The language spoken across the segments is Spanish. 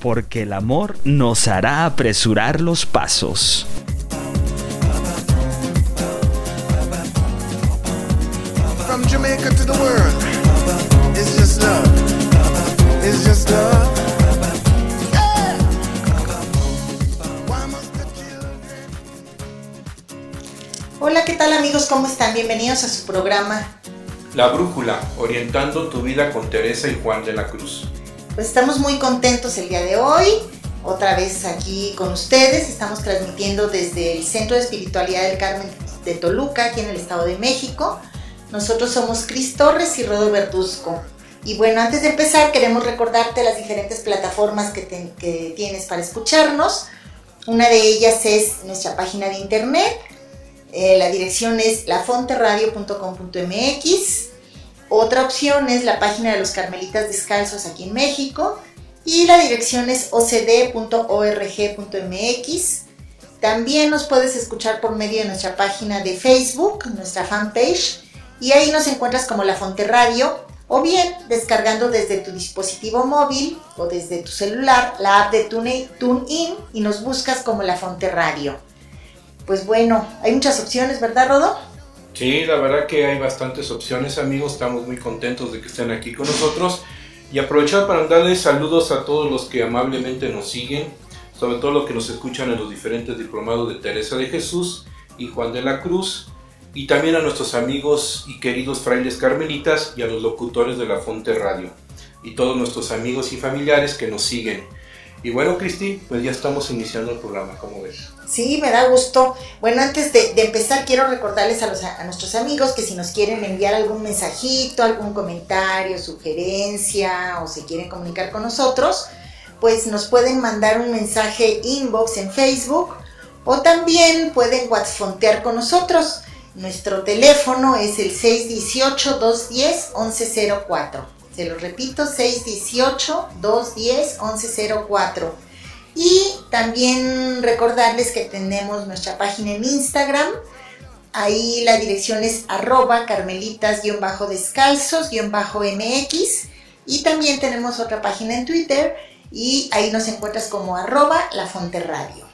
Porque el amor nos hará apresurar los pasos. From Jamaica to the world, it's just love. It's just love. Yeah. Why must the children Hola, ¿qué tal amigos? ¿Cómo están? Bienvenidos a su programa. La Brújula, orientando tu vida con Teresa y Juan de la Cruz. Pues estamos muy contentos el día de hoy. Otra vez aquí con ustedes. Estamos transmitiendo desde el Centro de Espiritualidad del Carmen de Toluca, aquí en el Estado de México. Nosotros somos Cris Torres y Rodo Verduzco. Y bueno, antes de empezar queremos recordarte las diferentes plataformas que, tienes para escucharnos. Una de ellas es nuestra página de internet. Eh, la dirección es lafonteradio.com.mx. Otra opción es la página de los Carmelitas Descalzos aquí en México. Y la dirección es ocd.org.mx. También nos puedes escuchar por medio de nuestra página de Facebook, nuestra fanpage. Y ahí nos encuentras como La Fonte Radio. O bien descargando desde tu dispositivo móvil o desde tu celular la app de Tune- TuneIn y nos buscas como La Fonte Radio. Pues bueno, hay muchas opciones, ¿verdad, Rodo? Sí, la verdad que hay bastantes opciones, amigos. Estamos muy contentos de que estén aquí con nosotros. Y aprovechar para darles saludos a todos los que amablemente nos siguen, sobre todo los que nos escuchan en los diferentes diplomados de Teresa de Jesús y Juan de la Cruz. Y también a nuestros amigos y queridos frailes carmelitas y a los locutores de la Fonte Radio. Y todos nuestros amigos y familiares que nos siguen. Y bueno, Cristi, pues ya estamos iniciando el programa, ¿cómo ves? Sí, me da gusto. Bueno, antes de, empezar, quiero recordarles a, a nuestros amigos que si nos quieren enviar algún mensajito, algún comentario, sugerencia o se quieren comunicar con nosotros, pues nos pueden mandar un mensaje inbox en Facebook o también pueden WhatsAppear con nosotros. Nuestro teléfono es el 618-210-1104. Se lo repito, 618-210-1104. Y también recordarles que tenemos nuestra página en Instagram. Ahí la dirección es arroba carmelitas-descalzos-mx. Y también tenemos otra página en Twitter y ahí nos encuentras como arroba la Fonte Radio.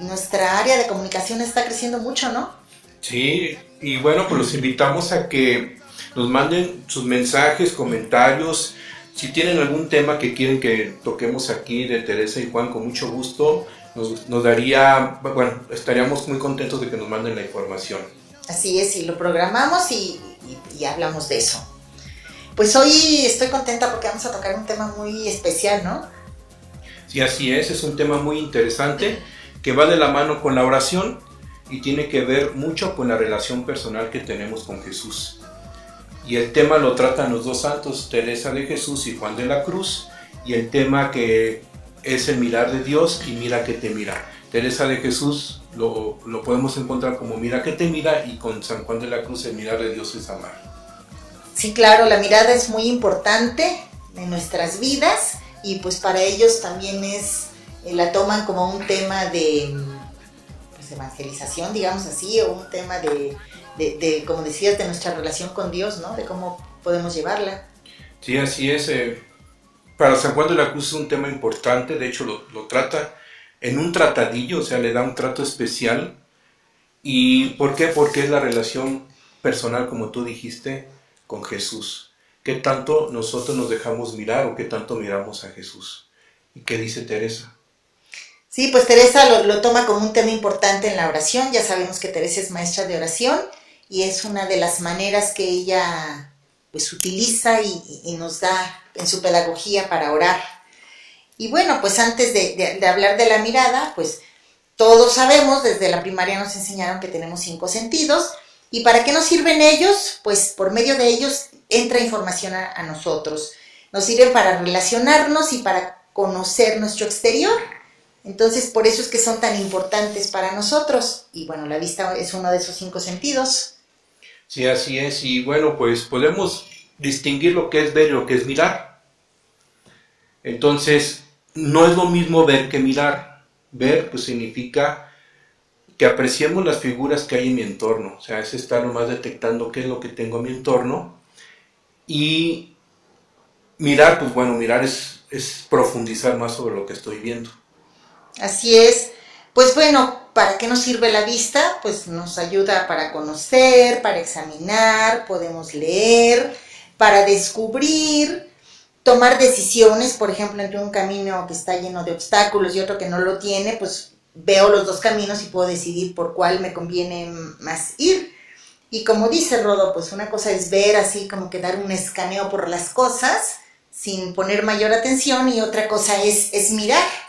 Nuestra área de comunicación está creciendo mucho, ¿no? Sí, y bueno, pues los invitamos a que nos manden sus mensajes, comentarios. Si tienen algún tema que quieren que toquemos aquí de Teresa y Juan, con mucho gusto, nos, nos daría, bueno, estaríamos muy contentos de que nos manden la información. Así es, y lo programamos y, y- y hablamos de eso. Pues hoy estoy contenta porque vamos a tocar un tema muy especial, ¿no? Sí, así es, es un tema muy interesante que va de la mano con la oración y tiene que ver mucho con la relación personal que tenemos con Jesús. Y el tema lo tratan los dos santos, Teresa de Jesús y Juan de la Cruz, y el tema que es el mirar de Dios y mira que te mira. Teresa de Jesús lo, lo podemos encontrar como mira que te mira y con San Juan de la Cruz el mirar de Dios es amar. Sí, claro, la mirada es muy importante en nuestras vidas y pues para ellos también es, eh, la toman como un tema de pues, evangelización, digamos así, o un tema de, de- de, como decías, de nuestra relación con Dios, ¿no? De cómo podemos llevarla. Sí, así es. eh, para San Juan de la Cruz es un tema importante, de hecho lo, lo trata en un tratadillo, o sea, le da un trato especial. ¿Y por qué? Porque es la relación personal, como tú dijiste, con Jesús. ¿Qué tanto nosotros nos dejamos mirar o qué tanto miramos a Jesús? ¿Y qué dice Teresa? Sí, pues Teresa lo, lo toma como un tema importante en la oración. Ya sabemos que Teresa es maestra de oración y es una de las maneras que ella pues utiliza y, nos da en su pedagogía para orar. Y bueno, pues antes de hablar de la mirada, pues todos sabemos, desde la primaria nos enseñaron que tenemos cinco sentidos. ¿Y para qué nos sirven ellos? Pues por medio de ellos entra información a, a nosotros. Nos sirven para relacionarnos y para conocer nuestro exterior. Entonces, por eso es que son tan importantes para nosotros. Y bueno, la vista es uno de esos cinco sentidos. Sí, así es. Y bueno, pues podemos distinguir lo que es ver y lo que es mirar. Entonces, no es lo mismo ver que mirar. Ver, pues significa que apreciemos las figuras que hay en mi entorno. O sea, es estar nomás detectando qué es lo que tengo en mi entorno. Y mirar, pues bueno, mirar es, es profundizar más sobre lo que estoy viendo. Así es. Pues bueno, ¿para qué nos sirve la vista? Pues nos ayuda para conocer, para examinar, podemos leer, para descubrir, tomar decisiones, por ejemplo, entre un camino que está lleno de obstáculos y otro que no lo tiene, pues veo los dos caminos y puedo decidir por cuál me conviene más ir. Y como dice Rodo, pues una cosa es ver así como que dar un escaneo por las cosas sin poner mayor atención y otra cosa es, es mirar.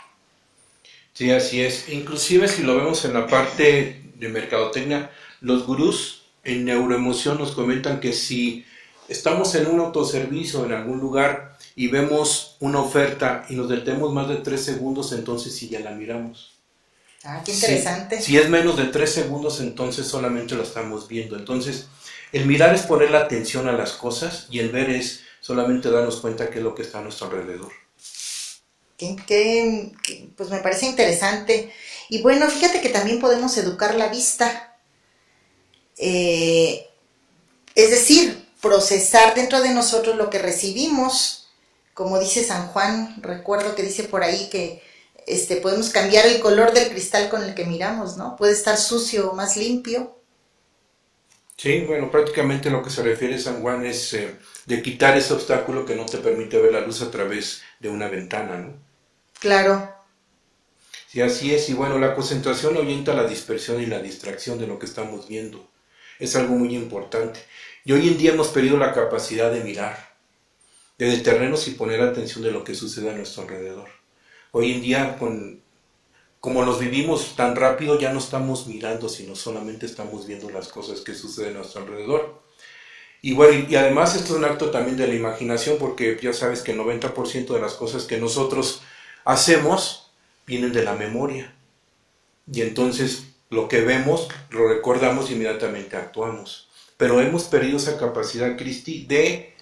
Sí, así es. Inclusive si lo vemos en la parte de mercadotecnia, los gurús en neuroemoción nos comentan que si estamos en un autoservicio en algún lugar y vemos una oferta y nos detenemos más de tres segundos, entonces sí ya la miramos. Ah, qué interesante. Si, si es menos de tres segundos, entonces solamente lo estamos viendo. Entonces, el mirar es poner la atención a las cosas y el ver es solamente darnos cuenta qué es lo que está a nuestro alrededor. Que, pues me parece interesante. Y bueno, fíjate que también podemos educar la vista. Eh, es decir, procesar dentro de nosotros lo que recibimos. Como dice San Juan, recuerdo que dice por ahí que este, podemos cambiar el color del cristal con el que miramos, ¿no? Puede estar sucio o más limpio. Sí, bueno, prácticamente lo que se refiere San Juan es eh, de quitar ese obstáculo que no te permite ver la luz a través de una ventana, ¿no? Claro, Sí, así es. Y bueno, la concentración ahuyenta la dispersión y la distracción de lo que estamos viendo. Es algo muy importante. Y hoy en día hemos perdido la capacidad de mirar, de detenernos y poner atención de lo que sucede a nuestro alrededor. Hoy en día, con, como los vivimos tan rápido, ya no estamos mirando, sino solamente estamos viendo las cosas que suceden a nuestro alrededor. Y bueno, y además esto es un acto también de la imaginación, porque ya sabes que el 90% de las cosas que nosotros hacemos vienen de la memoria. Y entonces lo que vemos lo recordamos y inmediatamente actuamos. Pero hemos perdido esa capacidad, Cristi, de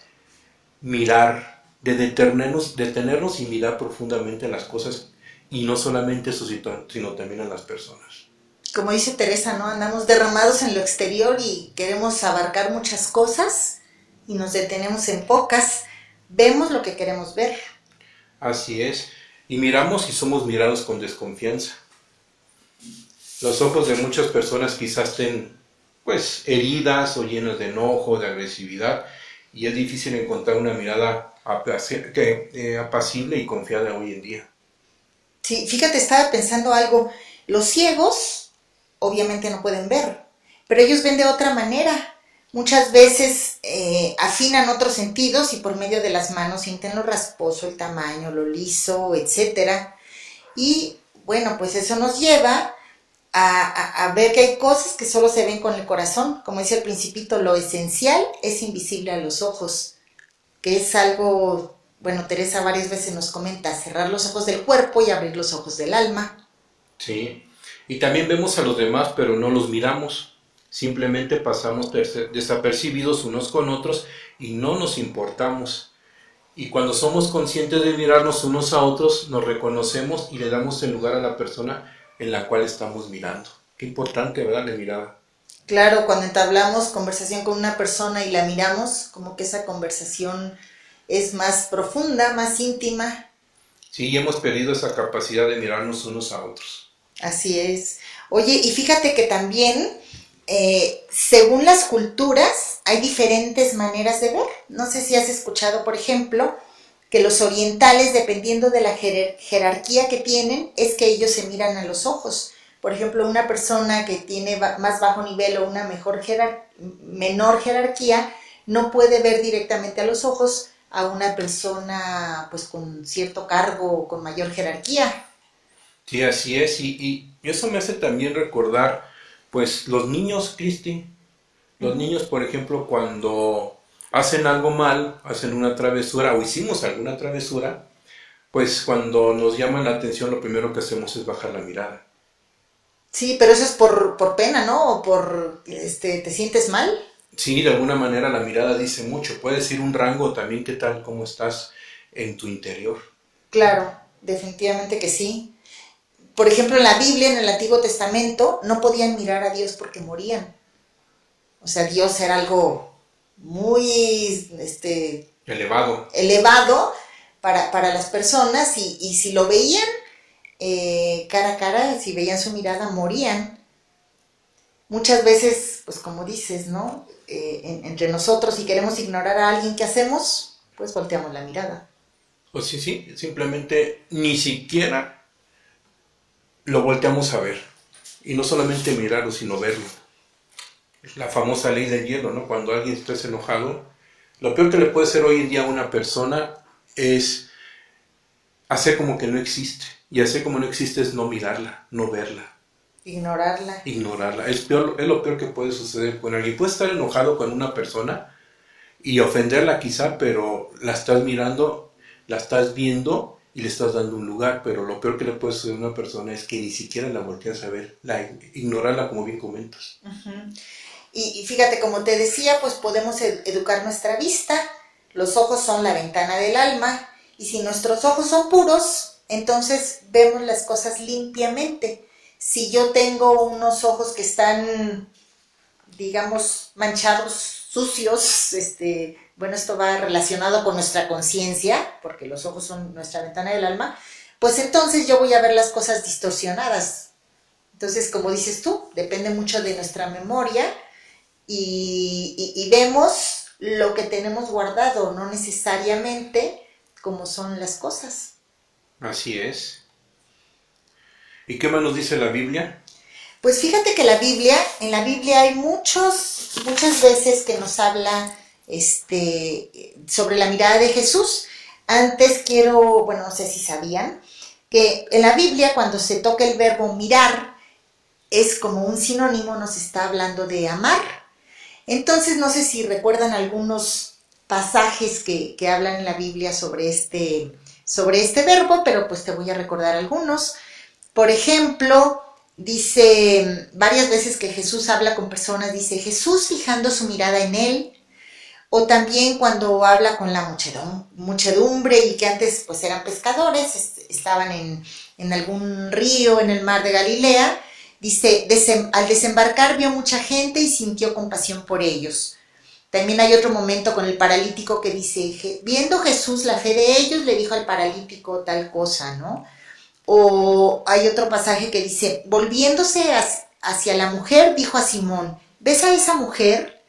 mirar, de detenernos, detenernos y mirar profundamente las cosas y no solamente eso, sino también a las personas. como dice Teresa, ¿no? Andamos derramados en lo exterior y queremos abarcar muchas cosas y nos detenemos en pocas. Vemos lo que queremos ver. Así es. Y miramos y somos mirados con desconfianza. Los ojos de muchas personas quizás estén pues heridas o llenas de enojo, de agresividad, y es difícil encontrar una mirada eh, apacible y confiada hoy en día. Sí, fíjate, estaba pensando algo. Los ciegos obviamente no pueden ver, pero ellos ven de otra manera. Muchas veces eh, afinan otros sentidos y por medio de las manos sienten lo rasposo, el tamaño, lo liso, etcétera. Y bueno, pues eso nos lleva a, a- a ver que hay cosas que solo se ven con el corazón. Como dice el principito, lo esencial es invisible a los ojos, que es algo, bueno, Teresa varias veces nos comenta, cerrar los ojos del cuerpo y abrir los ojos del alma. Sí. Y también vemos a los demás, pero no los miramos. Simplemente pasamos desapercibidos unos con otros y no nos importamos. Y cuando somos conscientes de mirarnos unos a otros, nos reconocemos y le damos el lugar a la persona en la cual estamos mirando. Qué importante, ¿verdad? La mirada. Claro, cuando entablamos conversación con una persona y la miramos, como que esa conversación es más profunda, más íntima. Sí, hemos perdido esa capacidad de mirarnos unos a otros. Así es. Oye, y fíjate que también, eh, según las culturas, hay diferentes maneras de ver. No sé si has escuchado, por ejemplo, que los orientales, dependiendo de la jerarquía que tienen, es que ellos se miran a los ojos. Por ejemplo, una persona que tiene más bajo nivel o una mejor jerar- menor jerarquía no puede ver directamente a los ojos a una persona pues con cierto cargo o con mayor jerarquía. Sí, así es. Y eso me hace también recordar, pues, los niños, Cristi. Los niños, por ejemplo, cuando hacen algo mal, hacen una travesura o hicimos alguna travesura, pues cuando nos llaman la atención lo primero que hacemos es bajar la mirada. Sí, pero eso es por, por pena, ¿no? O por, este, ¿te sientes mal? Sí, de alguna manera la mirada dice mucho. Puede decir un rango también qué tal, cómo estás en tu interior. Claro, definitivamente que sí. Por ejemplo, en la Biblia, en el Antiguo Testamento, no podían mirar a Dios porque morían. O sea, Dios era algo muy este, Elevado. elevado para, para las personas y, y si lo veían eh, cara a cara, si veían su mirada, morían. Muchas veces, pues como dices, ¿no? Eh, en- entre nosotros, si queremos ignorar a alguien, ¿qué hacemos? Pues volteamos la mirada. O sí, sí, simplemente ni siquiera lo volteamos a ver. Y no solamente mirarlo, sino verlo. La famosa ley del hielo, ¿no? Cuando alguien está enojado, lo peor que le puede hacer hoy en día a una persona es hacer como que no existe. Y hacer como no existe es no mirarla, no verla, Ignorarla. ignorarla. Es, peor, es lo peor que puede suceder con alguien. Puedes estar enojado con una persona y ofenderla quizá, pero la estás mirando, la estás viendo y le estás dando un lugar. Pero lo peor que le puede suceder a una persona es que ni siquiera la volteas a ver, la, ignorarla como bien comentas. Y, fíjate, como te decía, pues podemos ed- educar nuestra vista. Los ojos son la ventana del alma. Y si nuestros ojos son puros, entonces vemos las cosas limpiamente. Si yo tengo unos ojos que están, digamos, manchados, sucios, este, bueno, esto va relacionado con nuestra conciencia, porque los ojos son nuestra ventana del alma, pues entonces yo voy a ver las cosas distorsionadas. Entonces, como dices tú, depende mucho de nuestra memoria y, y- vemos lo que tenemos guardado, no necesariamente como son las cosas. Así es. ¿Y qué más nos dice la Biblia? Pues fíjate que la Biblia, en la Biblia hay muchos, muchas veces que nos habla este, sobre la mirada de Jesús. Antes quiero, bueno, no sé si sabían, que en la Biblia cuando se toca el verbo mirar, es como un sinónimo, nos está hablando de amar. Entonces, no sé si recuerdan algunos pasajes que, que hablan en la Biblia sobre este, sobre este verbo, pero pues te voy a recordar algunos. Por ejemplo, dice varias veces que Jesús habla con personas, dice Jesús fijando su mirada en él, o también cuando habla con la muchedum- muchedumbre y que antes pues eran pescadores, es- estaban en, en algún río, en el mar de Galilea, dice, "Desem- al desembarcar vio mucha gente y sintió compasión por ellos. También hay otro momento con el paralítico que dice, "Je- viendo Jesús la fe de ellos, le dijo al paralítico tal cosa, ¿no? O hay otro pasaje que dice, volviéndose hacia, la mujer, dijo a Simón, ¿ves a esa mujer?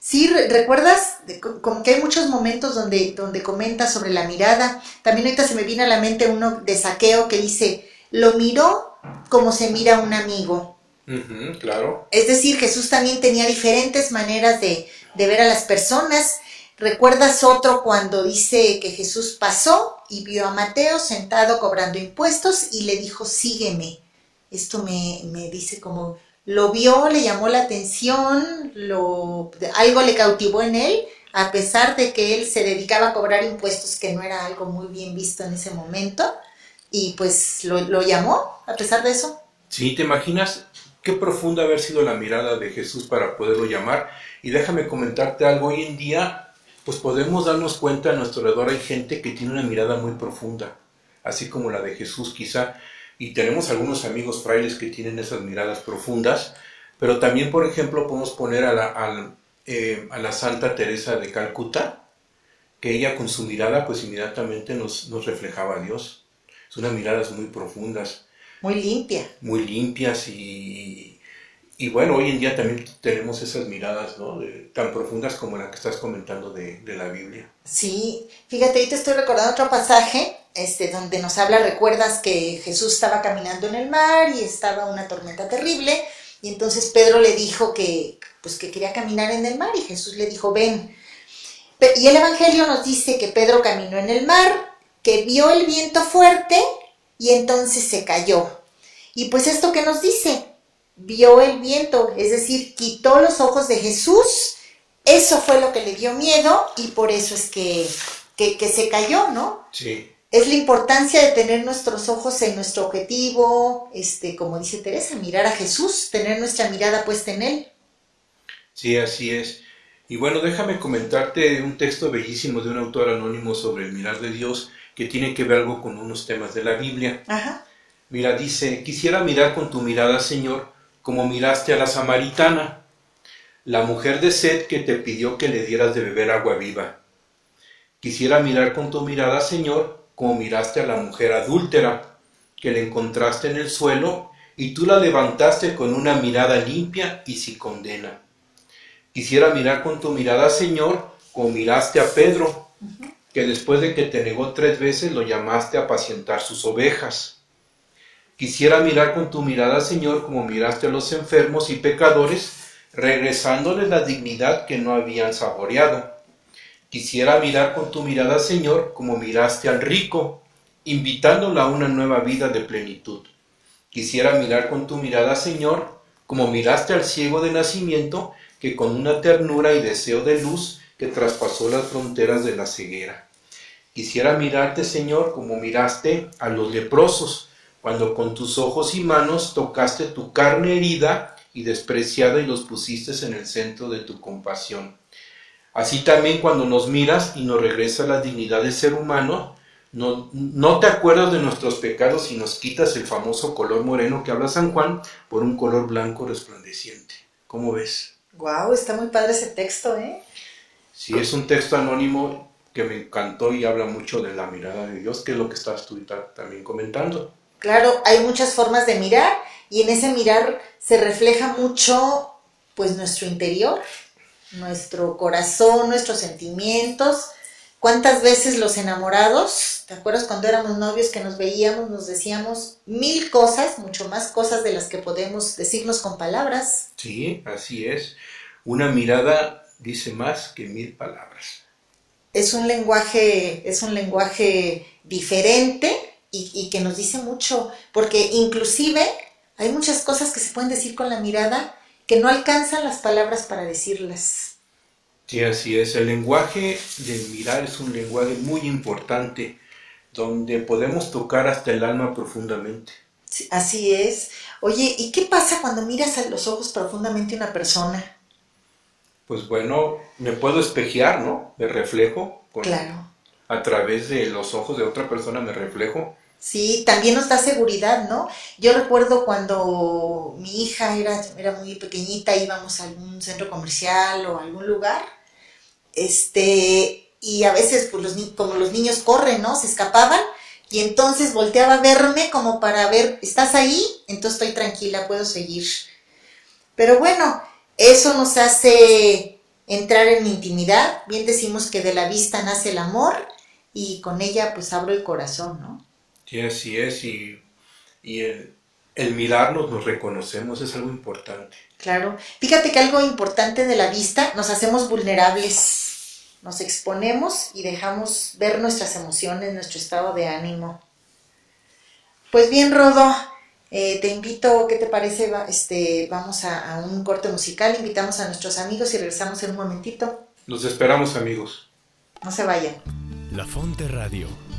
Sí, re- ¿recuerdas? Como que hay muchos momentos donde, donde comenta sobre la mirada. También ahorita se me viene a la mente uno de saqueo que dice, lo miró como se mira a un amigo. Claro. Es decir, Jesús también tenía diferentes maneras de, de ver a las personas. ¿Recuerdas otro cuando dice que Jesús pasó y vio a Mateo sentado cobrando impuestos y le dijo, sígueme? Esto me, me dice como, lo vio, le llamó la atención, lo, algo le cautivó en él, a pesar de que él se dedicaba a cobrar impuestos, que no era algo muy bien visto en ese momento, y pues lo, lo llamó a pesar de eso. Sí, ¿te imaginas qué profunda haber sido la mirada de Jesús para poderlo llamar? Y déjame comentarte algo, hoy en día, pues podemos darnos cuenta a nuestro alrededor hay gente que tiene una mirada muy profunda, así como la de Jesús quizá, y tenemos algunos amigos frailes que tienen esas miradas profundas, pero también, por ejemplo, podemos poner a la, eh, a la Santa Teresa de Calcuta, que ella con su mirada pues inmediatamente nos, nos reflejaba a Dios. Son unas miradas muy profundas Muy limpia. muy limpias y, y bueno, hoy en día también tenemos esas miradas ¿no? Tan profundas como la que estás comentando de, la Biblia. Sí, fíjate, te estoy recordando otro pasaje, este, donde nos habla, recuerdas que Jesús estaba caminando en el mar y estaba una tormenta terrible, y entonces Pedro le dijo que, pues que quería caminar en el mar, y Jesús le dijo, ven. Y el Evangelio nos dice que Pedro caminó en el mar, que vio el viento fuerte, y entonces se cayó. Y pues esto que nos dice, vio el viento, es decir, quitó los ojos de Jesús, eso fue lo que le dio miedo y por eso es que, que, que se cayó, ¿no? Sí, es la importancia de tener nuestros ojos en nuestro objetivo, este, como dice Teresa, mirar a Jesús, tener nuestra mirada puesta en Él. Sí, así es. Y bueno, déjame comentarte un texto bellísimo de un autor anónimo sobre el mirar de Dios que tiene que ver algo con unos temas de la Biblia. Ajá. Mira, dice, quisiera mirar con tu mirada, Señor, como miraste a la samaritana, la mujer de sed que te pidió que le dieras de beber agua viva. Quisiera mirar con tu mirada, Señor, como miraste a la mujer adúltera, que le encontraste en el suelo y tú la levantaste con una mirada limpia y sin condena. Quisiera mirar con tu mirada, Señor, como miraste a Pedro, que después de que te negó tres veces lo llamaste a apacientar sus ovejas. Quisiera mirar con tu mirada, Señor, como miraste a los enfermos y pecadores, regresándoles la dignidad que no habían saboreado. Quisiera mirar con tu mirada, Señor, como miraste al rico, invitándolo a una nueva vida de plenitud. Quisiera mirar con tu mirada, Señor, como miraste al ciego de nacimiento, que con una ternura y deseo de luz que traspasó las fronteras de la ceguera. Quisiera mirarte, Señor, como miraste a los leprosos, cuando con tus ojos y manos tocaste tu carne herida y despreciada y los pusiste en el centro de tu compasión. Así también cuando nos miras y nos regresa la dignidad de ser humano, no, no, te acuerdas de nuestros pecados y nos quitas el famoso color moreno que habla San Juan por un color blanco resplandeciente. ¿Cómo ves? Wow, está muy padre ese texto, ¿eh? Sí, es un texto anónimo que me encantó y habla mucho de la mirada de Dios, que es lo que estás tú también comentando. Claro, hay muchas formas de mirar y en ese mirar se refleja mucho pues nuestro interior, nuestro corazón, nuestros sentimientos. ¿Cuántas veces los enamorados, te acuerdas cuando éramos novios que nos veíamos, nos decíamos mil cosas, mucho más cosas de las que podemos decirnos con palabras? Sí, así es. Una mirada dice más que mil palabras. Es un lenguaje, es un lenguaje diferente y, y, que nos dice mucho, porque inclusive hay muchas cosas que se pueden decir con la mirada que no alcanzan las palabras para decirlas. Sí, así es. El lenguaje del mirar es un lenguaje muy importante, donde podemos tocar hasta el alma profundamente. Sí, así es. Oye, ¿y qué pasa cuando miras a los ojos profundamente a una persona? Pues bueno, me puedo espejear, ¿no? Me reflejo. Con, Claro. A través de los ojos de otra persona me reflejo. Sí, también nos da seguridad, ¿no? Yo recuerdo cuando mi hija era, era muy pequeñita, íbamos a algún centro comercial o a algún lugar, este, y a veces, pues, los, como los niños corren, ¿no? Se escapaban, y entonces volteaba a verme como para ver, ¿estás ahí? Entonces estoy tranquila, puedo seguir. Pero bueno, eso nos hace entrar en intimidad, bien decimos que de la vista nace el amor, y con ella pues abro el corazón, ¿no? Sí, así es. Y, y el, el mirarnos, nos reconocemos, es algo importante. Claro. Fíjate que algo importante de la vista, nos hacemos vulnerables, nos exponemos y dejamos ver nuestras emociones, nuestro estado de ánimo. Pues bien, Rodo, eh, te invito, ¿qué te parece? Va- Este, vamos a, a un corte musical, invitamos a nuestros amigos y regresamos en un momentito. Nos esperamos, amigos. No se vayan. La Fonte Radio,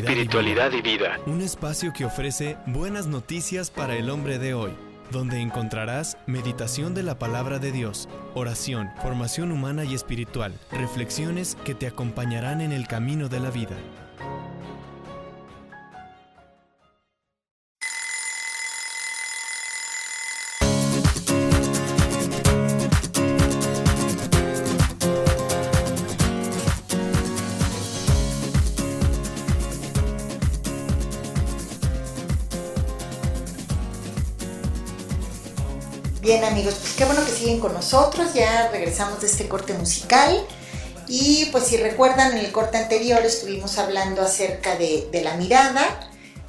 Espiritualidad y vida. Un espacio que ofrece buenas noticias para el hombre de hoy, donde encontrarás meditación de la palabra de Dios, oración, formación humana y espiritual, reflexiones que te acompañarán en el camino de la vida. Bien amigos, pues qué bueno que siguen con nosotros, ya regresamos de este corte musical y pues si recuerdan en el corte anterior estuvimos hablando acerca de, la mirada,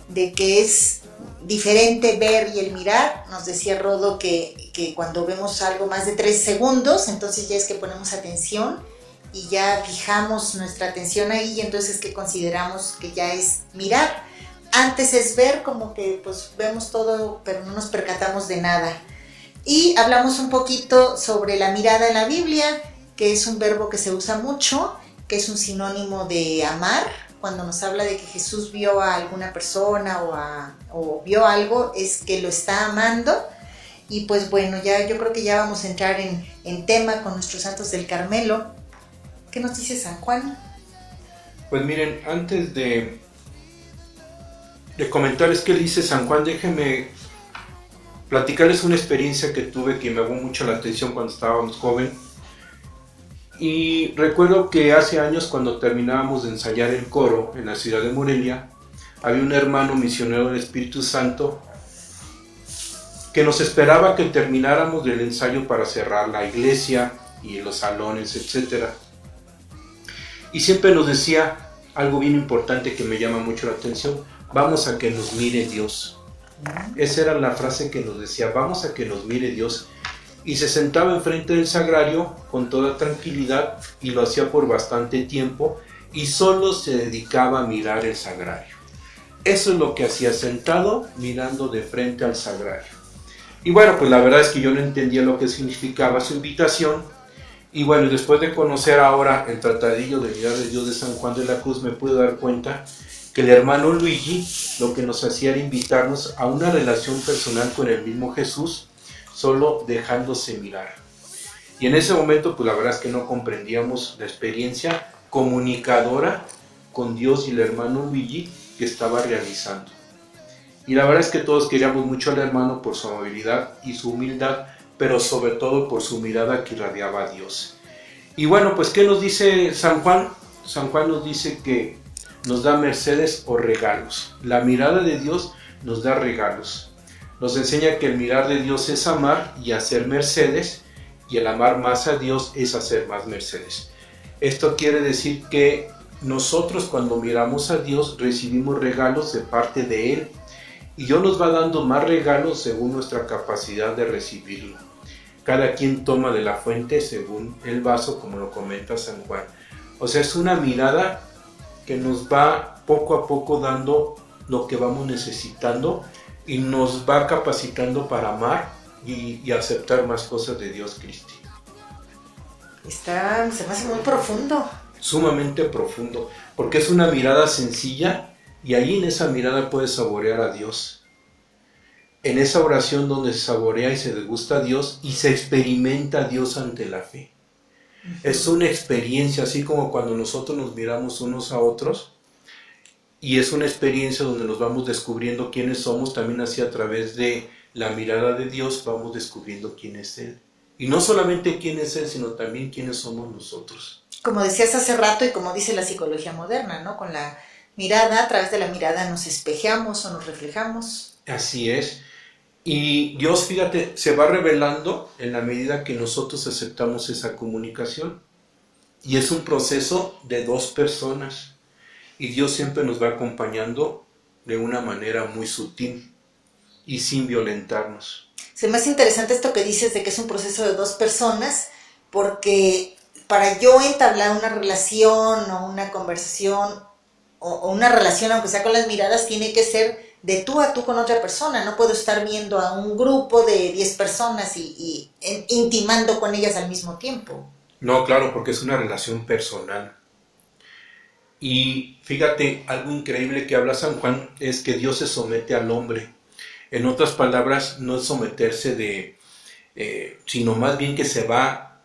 de que es diferente ver y el mirar, nos decía Rodo que, que cuando vemos algo más de tres segundos, entonces ya es que ponemos atención y ya fijamos nuestra atención ahí y entonces es que consideramos que ya es mirar. Antes es ver como que pues vemos todo pero no nos percatamos de nada. Y hablamos un poquito sobre la mirada en la Biblia, que es un verbo que se usa mucho, que es un sinónimo de amar. Cuando nos habla de que Jesús vio a alguna persona o, vio algo, es que lo está amando. Y pues bueno, ya yo creo que ya vamos a entrar en, en tema con nuestros santos del Carmelo. ¿Qué nos dice San Juan? Pues miren, antes de, de comentarles qué dice San Juan, déjenme platicarles una experiencia que tuve que me llamó mucho la atención cuando estábamos joven. Y recuerdo que hace años cuando terminábamos de ensayar el coro en la ciudad de Morelia, había un hermano misionero del Espíritu Santo que nos esperaba que termináramos del ensayo para cerrar la iglesia y los salones, etc. Y siempre nos decía algo bien importante que me llama mucho la atención, vamos a que nos mire Dios. Esa era la frase que nos decía, vamos a que nos mire Dios. Y se sentaba enfrente del sagrario con toda tranquilidad y lo hacía por bastante tiempo y solo se dedicaba a mirar el sagrario. Eso es lo que hacía sentado mirando de frente al sagrario. Y bueno, pues la verdad es que yo no entendía lo que significaba su invitación. Y bueno, después de conocer ahora el tratadillo de mirar de Dios de San Juan de la Cruz, me pude dar cuenta que el hermano Luigi lo que nos hacía era invitarnos a una relación personal con el mismo Jesús, solo dejándose mirar. Y en ese momento, pues la verdad es que no comprendíamos la experiencia comunicadora con Dios y el hermano Luigi que estaba realizando. Y la verdad es que todos queríamos mucho al hermano por su amabilidad y su humildad, pero sobre todo por su mirada que irradiaba a Dios. Y bueno, pues ¿qué nos dice San Juan? San Juan nos dice que nos da mercedes o regalos. La mirada de Dios nos da regalos. Nos enseña que el mirar de Dios es amar y hacer mercedes, y el amar más a Dios es hacer más mercedes. Esto quiere decir que nosotros cuando miramos a Dios recibimos regalos de parte de Él y Dios nos va dando más regalos según nuestra capacidad de recibirlo. Cada quien toma de la fuente según el vaso, como lo comenta San Juan. O sea, es una mirada que nos va poco a poco dando lo que vamos necesitando y nos va capacitando para amar y, y aceptar más cosas de Dios Cristo. Está, se me hace muy profundo. Sumamente profundo, porque es una mirada sencilla y ahí en esa mirada puedes saborear a Dios. En esa oración donde se saborea y se degusta a Dios y se experimenta a Dios ante la fe. Es una experiencia, así como cuando nosotros nos miramos unos a otros, y es una experiencia donde nos vamos descubriendo quiénes somos, también así a través de la mirada de Dios vamos descubriendo quién es Él. Y no solamente quién es Él, sino también quiénes somos nosotros. Como decías hace rato y como dice la psicología moderna, ¿no? Con la mirada, a través de la mirada nos espejeamos o nos reflejamos. Así es. Y Dios, fíjate, se va revelando en la medida que nosotros aceptamos esa comunicación. Y es un proceso de dos personas. Y Dios siempre nos va acompañando de una manera muy sutil y sin violentarnos. Se me hace interesante esto que dices de que es un proceso de dos personas, porque para yo entablar una relación o una conversación o, o una relación, aunque sea con las miradas, tiene que ser de tú a tú con otra persona. No puedo estar viendo a un grupo de 10 personas y, y en- intimando con ellas al mismo tiempo. No, claro, porque es una relación personal. Y fíjate, algo increíble que habla San Juan es que Dios se somete al hombre. En otras palabras, no es someterse de, eh, sino más bien que se va,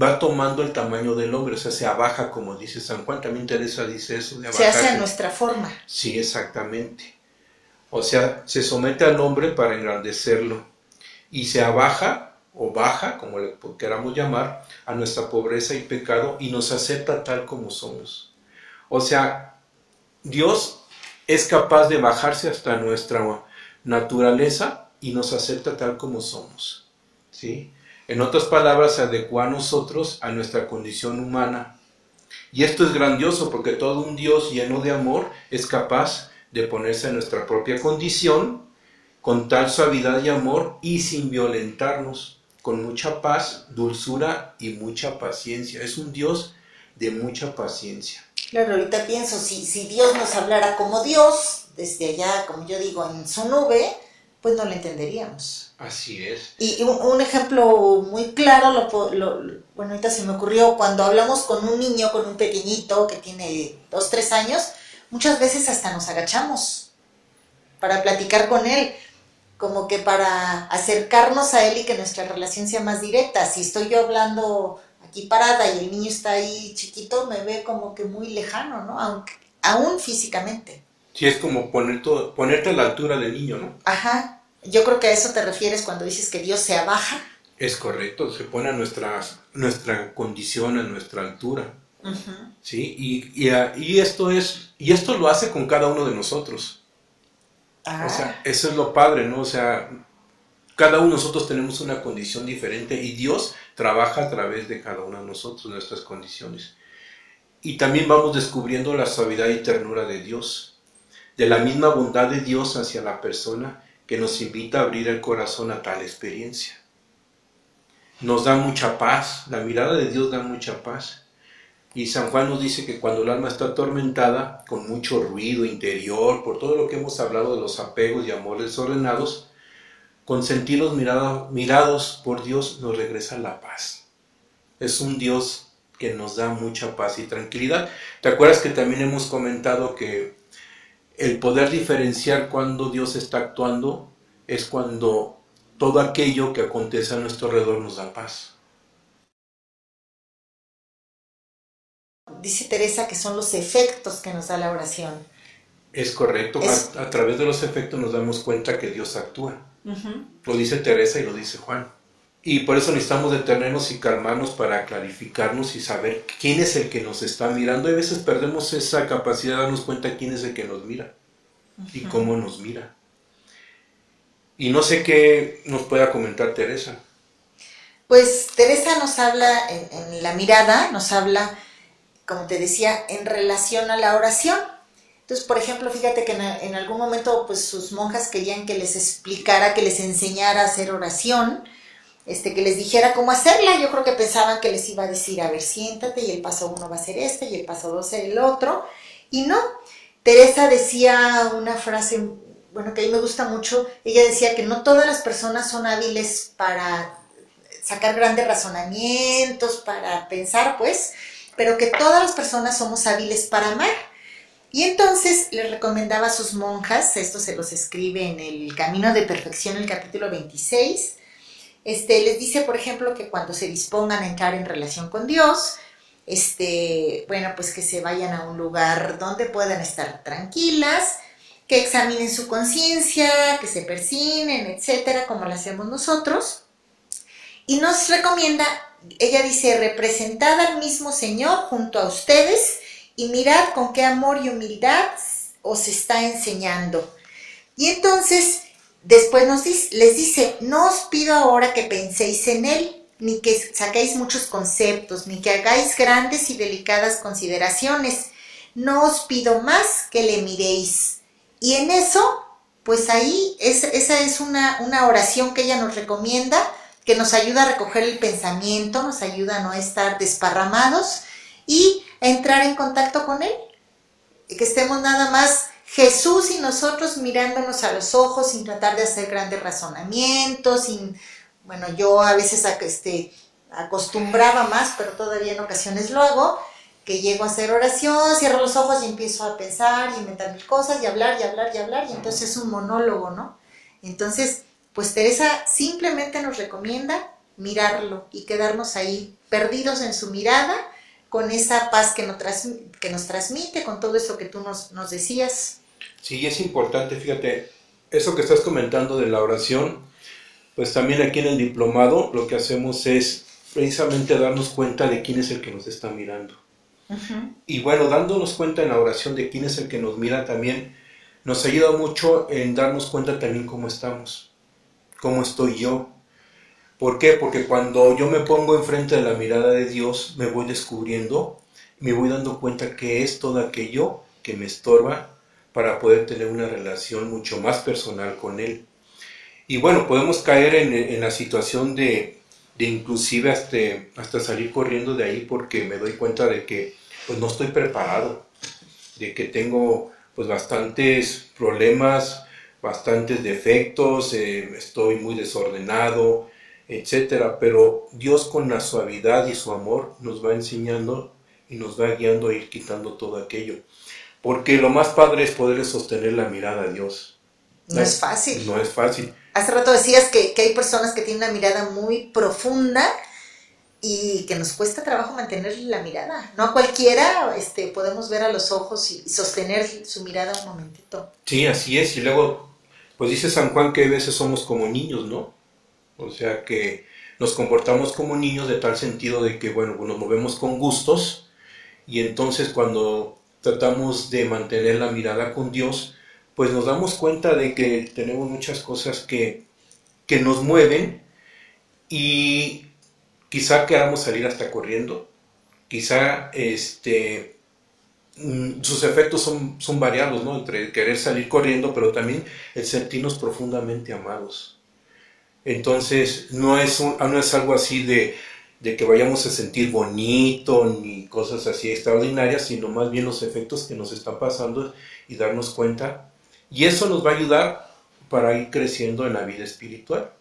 va tomando el tamaño del hombre, o sea, se abaja, como dice San Juan. También Teresa dice eso de Se hace a nuestra forma. Sí, exactamente. O sea, se somete al hombre para engrandecerlo y se abaja o baja, como le queramos llamar, a nuestra pobreza y pecado y nos acepta tal como somos. O sea, Dios es capaz de bajarse hasta nuestra naturaleza y nos acepta tal como somos. ¿sí? En otras palabras, se adecua a nosotros a nuestra condición humana. Y esto es grandioso porque todo un Dios lleno de amor es capaz de ponerse en nuestra propia condición con tal suavidad y amor y sin violentarnos, con mucha paz, dulzura y mucha paciencia. Es un Dios de mucha paciencia. Claro, ahorita pienso, si, si Dios nos hablara como Dios, desde allá, como yo digo, en su nube, pues no lo entenderíamos. Así es. Y un, un ejemplo muy claro, lo- lo- bueno, ahorita se me ocurrió cuando hablamos con un niño, con un pequeñito que tiene dos, tres años, muchas veces hasta nos agachamos para platicar con él, como que para acercarnos a él y que nuestra relación sea más directa. Si estoy yo hablando aquí parada y el niño está ahí chiquito, me ve como que muy lejano, ¿no? Aunque, aún físicamente. Sí, es como poner todo- ponerte a la altura del niño, ¿no? Ajá. Yo creo que a eso te refieres cuando dices que Dios se abaja. Es correcto, se pone a nuestra, nuestra condición, a nuestra altura. ¿Sí? Y, y, esto es, y esto lo hace con cada uno de nosotros. O sea, ah. eso es lo padre, ¿no? O sea, cada uno de nosotros tenemos una condición diferente y Dios trabaja a través de cada uno de nosotros, nuestras condiciones. Y también vamos descubriendo la suavidad y ternura de Dios, de la misma bondad de Dios hacia la persona que nos invita a abrir el corazón a tal experiencia. Nos da mucha paz, la mirada de Dios da mucha paz. Y San Juan nos dice que cuando el alma está atormentada, con mucho ruido interior, por todo lo que hemos hablado de los apegos y amores desordenados, con sentidos mirados por Dios nos regresa la paz. Es un Dios que nos da mucha paz y tranquilidad. ¿Te acuerdas que también hemos comentado que el poder diferenciar cuando Dios está actuando es cuando todo aquello que acontece a nuestro alrededor nos da paz? Dice Teresa que son los efectos que nos da la oración. Es correcto, a través de los efectos nos damos cuenta que Dios actúa. Lo dice Teresa y lo dice Juan. Y por eso necesitamos detenernos y calmarnos para clarificarnos y saber quién es el que nos está mirando. A veces perdemos esa capacidad de darnos cuenta quién es el que nos mira y cómo nos mira. Y no sé qué nos pueda comentar Teresa. Pues Teresa nos habla en la mirada, nos habla, como te decía, en relación a la oración entonces, por ejemplo, fíjate que en, algún momento pues sus monjas querían que les explicara, que les enseñara a hacer oración, este, que les dijera cómo hacerla. Yo creo que pensaban que les iba a decir, a ver, siéntate y el paso uno va a ser este y el paso dos el otro. Y no, Teresa decía una frase, bueno, que a mí me gusta mucho, ella decía que no todas las personas son hábiles para sacar grandes razonamientos, para pensar, pues, pero que todas las personas somos hábiles para amar y entonces les recomendaba a sus monjas, esto se los escribe en el Camino de Perfección, el capítulo 26, este, les dice, por ejemplo, que cuando se dispongan a entrar en relación con Dios, este, bueno, pues que se vayan a un lugar donde puedan estar tranquilas, que examinen su conciencia, que se persinen, etcétera, como lo hacemos nosotros. Y nos recomienda, ella dice, representada al mismo Señor junto a ustedes y mirad con qué amor y humildad os está enseñando. Y entonces, después nos les dice, no os pido ahora que penséis en él, ni que saquéis muchos conceptos, ni que hagáis grandes y delicadas consideraciones. No os pido más que le miréis. Y en eso, pues ahí esa es una, una oración que ella nos recomienda, que nos ayuda a recoger el pensamiento, nos ayuda a no estar desparramados y entrar en contacto con Él. Que estemos nada más Jesús y nosotros mirándonos a los ojos sin tratar de hacer grandes razonamientos, sin, bueno, yo a veces este, acostumbraba más, pero todavía en ocasiones lo hago, que llego a hacer oración, cierro los ojos y empiezo a pensar y inventar mil cosas y hablar y hablar y hablar, y entonces es un monólogo, ¿no? Entonces, pues Teresa simplemente nos recomienda mirarlo y quedarnos ahí perdidos en su mirada con esa paz que nos, que nos transmite, con todo eso que tú nos, nos decías. Sí, es importante, fíjate, eso que estás comentando de la oración, pues también aquí en el diplomado lo que hacemos es precisamente darnos cuenta de quién es el que nos está mirando. Y bueno, dándonos cuenta en la oración de quién es el que nos mira también, nos ayuda mucho en darnos cuenta también cómo estamos, cómo estoy yo, ¿Por qué? Porque cuando yo me pongo enfrente de la mirada de Dios, me voy descubriendo, me voy dando cuenta que es todo aquello que me estorba para poder tener una relación mucho más personal con Él. Y bueno, podemos caer en, la situación de, inclusive hasta, hasta salir corriendo de ahí porque me doy cuenta de que pues no estoy preparado, de que tengo pues bastantes problemas, bastantes defectos, eh, estoy muy desordenado, etcétera, pero Dios con la suavidad y su amor nos va enseñando y nos va guiando a ir quitando todo aquello. Porque lo más padre es poder sostener la mirada a Dios. No, es fácil. No es fácil. Hace rato decías que, que, hay personas que tienen una mirada muy profunda y que nos cuesta trabajo mantener la mirada. No a cualquiera este, podemos ver a los ojos y sostener su mirada un momentito. Sí, así es. Y luego, pues dice San Juan que a veces somos como niños, ¿no? O sea que nos comportamos como niños de tal sentido de que, bueno, nos movemos con gustos y entonces cuando tratamos de mantener la mirada con Dios, pues nos damos cuenta de que tenemos muchas cosas que, que nos mueven y quizá queramos salir hasta corriendo, quizá este, sus efectos son, son variados, ¿no? Entre querer salir corriendo, pero también el sentirnos profundamente amados. Entonces, no es, un, no es algo así de, de que vayamos a sentir bonito ni cosas así extraordinarias, sino más bien los efectos que nos están pasando y darnos cuenta. Y eso nos va a ayudar para ir creciendo en la vida espiritual.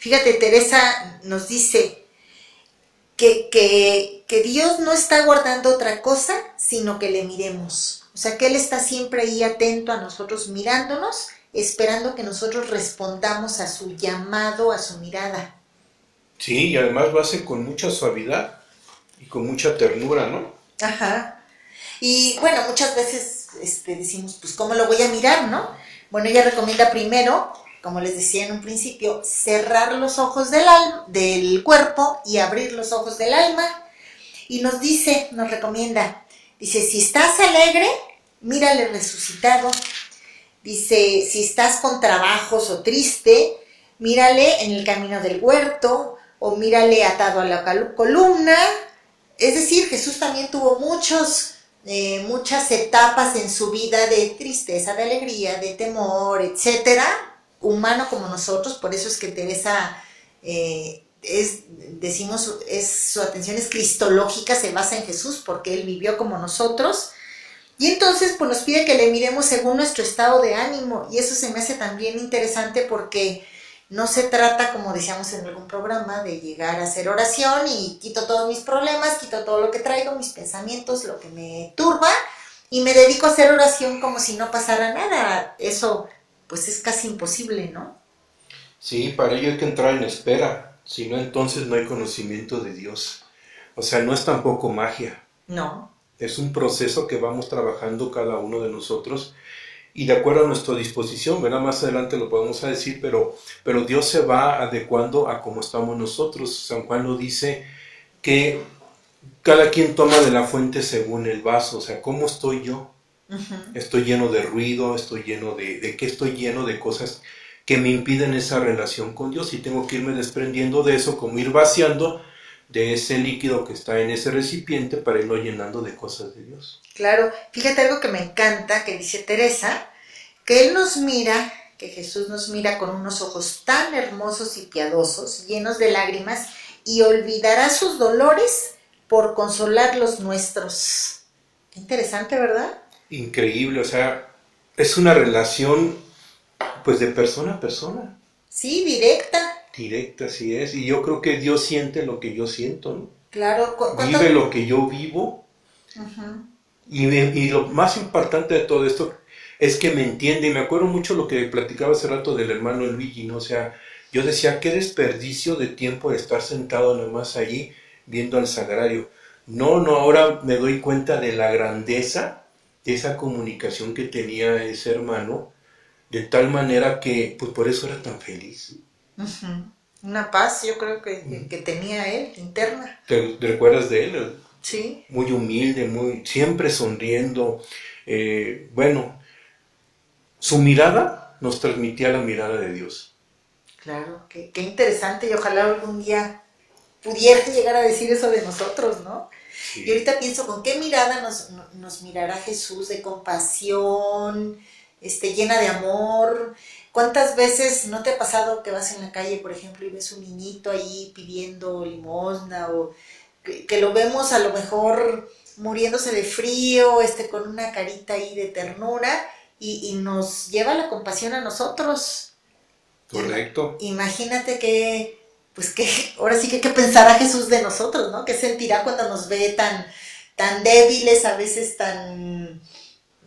Fíjate, Teresa nos dice que, que, que Dios no está guardando otra cosa, sino que le miremos. O sea, que Él está siempre ahí atento a nosotros, mirándonos, esperando que nosotros respondamos a su llamado, a su mirada. Sí, y además lo hace con mucha suavidad y con mucha ternura, ¿no? Ajá. Y bueno, muchas veces este, decimos, pues, ¿cómo lo voy a mirar, no? Bueno, ella recomienda primero, como les decía en un principio, cerrar los ojos del, alma, del cuerpo y abrir los ojos del alma. Y nos dice, nos recomienda, dice, si estás alegre, mírale resucitado. Dice, si estás con trabajos o triste, mírale en el camino del huerto o mírale atado a la columna. Es decir, Jesús también tuvo muchos, eh, muchas etapas en su vida de tristeza, de alegría, de temor, etcétera, humano como nosotros. Por eso es que Teresa eh, es, decimos, es, su atención es cristológica, se basa en Jesús porque él vivió como nosotros. Y entonces, pues nos pide que le miremos según nuestro estado de ánimo. Y eso se me hace también interesante porque no se trata, como decíamos en algún programa, de llegar a hacer oración y quito todos mis problemas, quito todo lo que traigo, mis pensamientos, lo que me turba, y me dedico a hacer oración como si no pasara nada. Eso, pues es casi imposible, ¿no? Sí, para ello hay que entrar en espera, si no entonces no hay conocimiento de Dios. O sea, no es tampoco magia, No. es un proceso que vamos trabajando cada uno de nosotros y de acuerdo a nuestra disposición, ¿verdad? Más adelante lo podemos decir, pero, pero Dios se va adecuando a cómo estamos nosotros. San Juan lo dice que cada quien toma de la fuente según el vaso, o sea, ¿cómo estoy yo? Estoy lleno de ruido, estoy lleno de... ¿De qué estoy lleno? De cosas que me impiden esa relación con Dios y tengo que irme desprendiendo de eso, como ir vaciando de ese líquido que está en ese recipiente para irlo llenando de cosas de Dios. Claro, fíjate algo que me encanta, que dice Teresa, que Él nos mira, que Jesús nos mira con unos ojos tan hermosos y piadosos, llenos de lágrimas, y olvidará sus dolores por consolar los nuestros. Qué interesante, ¿verdad? Increíble, o sea, es una relación pues de persona a persona, Sí, directa. directa, así es, y yo creo que Dios siente lo que yo siento, ¿no? Claro. ¿cu- Vive lo que yo vivo. Y, y lo más importante de todo esto es que me entiende. Y me acuerdo mucho lo que platicaba hace rato del hermano Luigi, ¿no? O sea, yo decía, qué desperdicio de tiempo de estar sentado nada más allí viendo al sagrario. No, no, ahora me doy cuenta de la grandeza de esa comunicación que tenía ese hermano, de tal manera que, pues por eso era tan feliz. Una paz, yo creo que, que tenía él, interna. ¿Te, te recuerdas de él? Sí. muy humilde, muy siempre sonriendo. eh, bueno, su mirada nos transmitía la mirada de Dios. Claro, qué, qué interesante y ojalá algún día pudiera llegar a decir eso de nosotros, ¿no? Sí. Y ahorita pienso, ¿con qué mirada nos, no- nos mirará Jesús? ¿De compasión? Este, ¿Llena de amor? ¿Cuántas veces no te ha pasado que vas en la calle, por ejemplo, y ves un niñito ahí pidiendo limosna o que, que lo vemos a lo mejor muriéndose de frío, este, con una carita ahí de ternura y, y nos lleva la compasión a nosotros? Correcto. Imagínate que, pues que, ahora sí que qué pensará Jesús de nosotros, ¿no? ¿Qué sentirá cuando nos ve tan, tan débiles, a veces tan,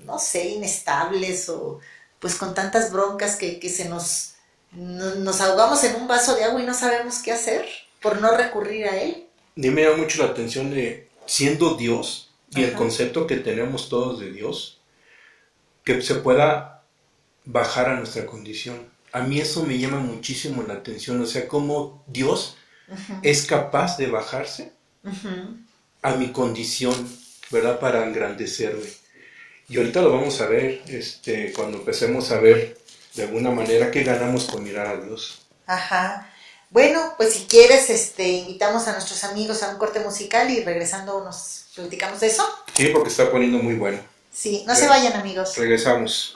no sé, inestables o pues con tantas broncas que, que se nos, no- nos ahogamos en un vaso de agua y no sabemos qué hacer por no recurrir a él? A mí me da mucho la atención de, siendo Dios y el concepto que tenemos todos de Dios, que se pueda bajar a nuestra condición. a mí eso me llama muchísimo la atención, o sea, cómo Dios es capaz de bajarse a mi condición, ¿verdad? Para engrandecerme. Y ahorita lo vamos a ver, este, cuando empecemos a ver de alguna manera qué ganamos con mirar a Dios. Ajá. Bueno, pues si quieres, este, invitamos a nuestros amigos a un corte musical y regresando nos platicamos de eso. Sí, porque está poniendo muy bueno. Sí, no se vayan amigos. Regresamos.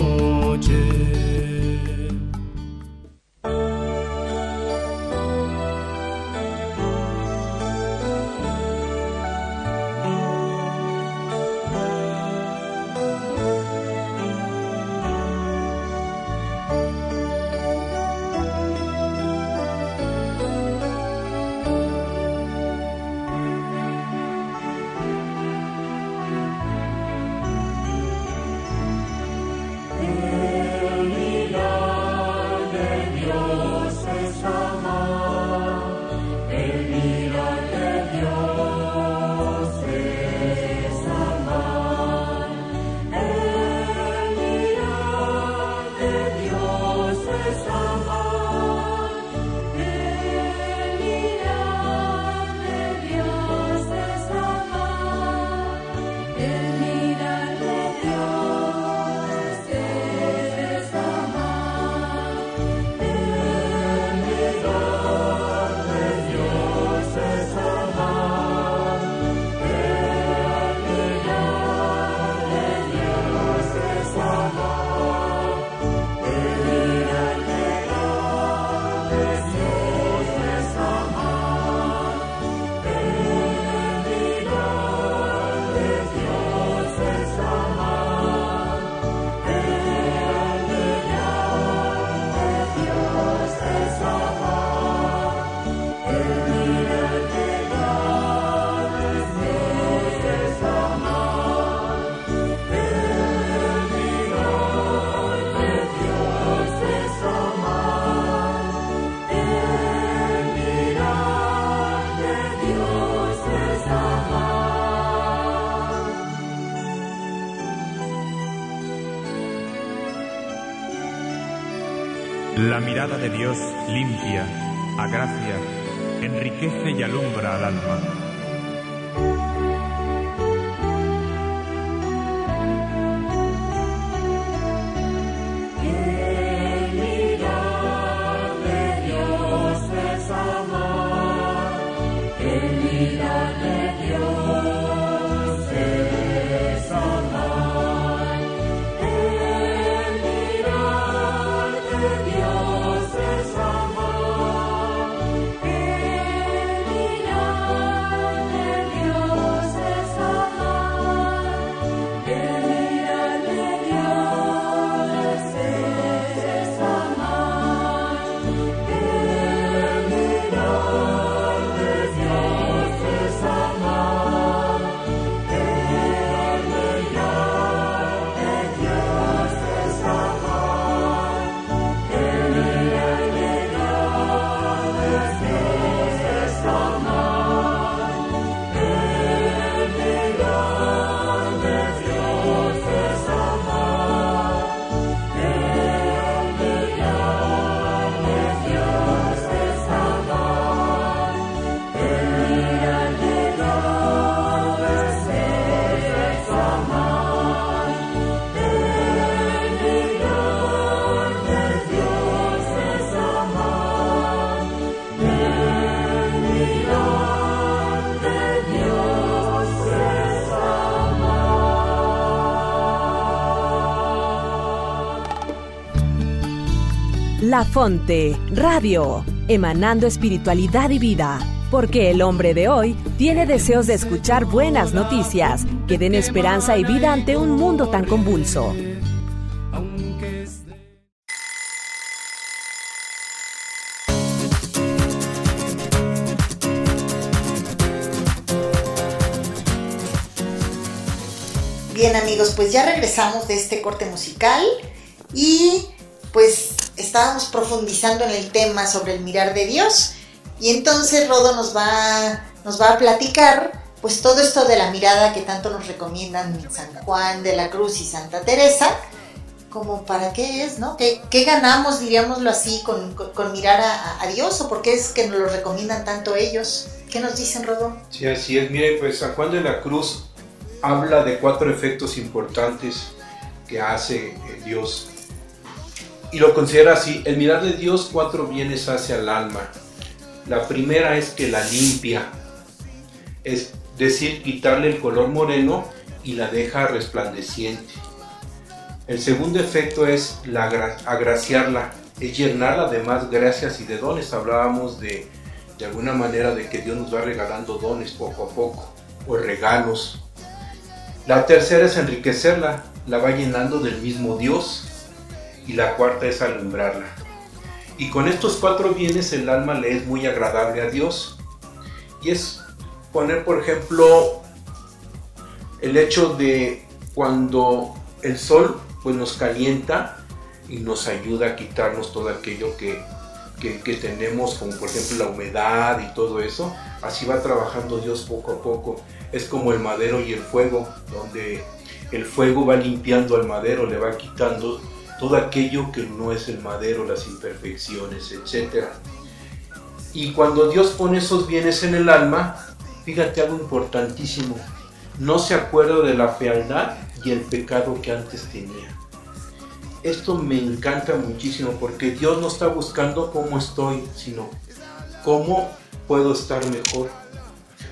De Dios limpia, agracia, enriquece y alumbra al alma. Fonte, Radio, emanando espiritualidad y vida. Porque el hombre de hoy tiene deseos de escuchar buenas noticias que den esperanza y vida ante un mundo tan convulso. Bien amigos, pues ya regresamos de este corte musical y estábamos profundizando en el tema sobre el mirar de Dios y entonces Rodo nos va, nos va a platicar pues todo esto de la mirada que tanto nos recomiendan San Juan de la Cruz y Santa Teresa, como para qué es, ¿no? ¿Qué, qué ganamos, diríamoslo así, con, con- con mirar a, a Dios o por qué es que nos lo recomiendan tanto ellos? ¿Qué nos dicen, Rodo? Sí, así es. Miren, pues San Juan de la Cruz habla de cuatro efectos importantes que hace eh, Dios. Y lo considera así, el mirar de Dios cuatro bienes hace al alma. La primera es que la limpia, es decir, quitarle el color moreno y la deja resplandeciente. El segundo efecto es la agra- agraciarla, es llenarla de más gracias y de dones. Hablábamos de, de alguna manera de que Dios nos va regalando dones poco a poco, o regalos. La tercera es enriquecerla, la va llenando del mismo Dios. Y la cuarta es alumbrarla. Y con estos cuatro bienes el alma le es muy agradable a Dios. Y es poner, por ejemplo, el hecho de cuando el sol pues nos calienta y nos ayuda a quitarnos todo aquello que, que, que tenemos, como por ejemplo la humedad y todo eso, así va trabajando Dios poco a poco. Es como el madero y el fuego, donde el fuego va limpiando al madero, le va quitando todo aquello que no es el madero, las imperfecciones, etc. Y cuando Dios pone esos bienes en el alma, fíjate algo importantísimo, no se acuerda de la fealdad y el pecado que antes tenía. Esto me encanta muchísimo porque Dios no está buscando cómo estoy, sino cómo puedo estar mejor.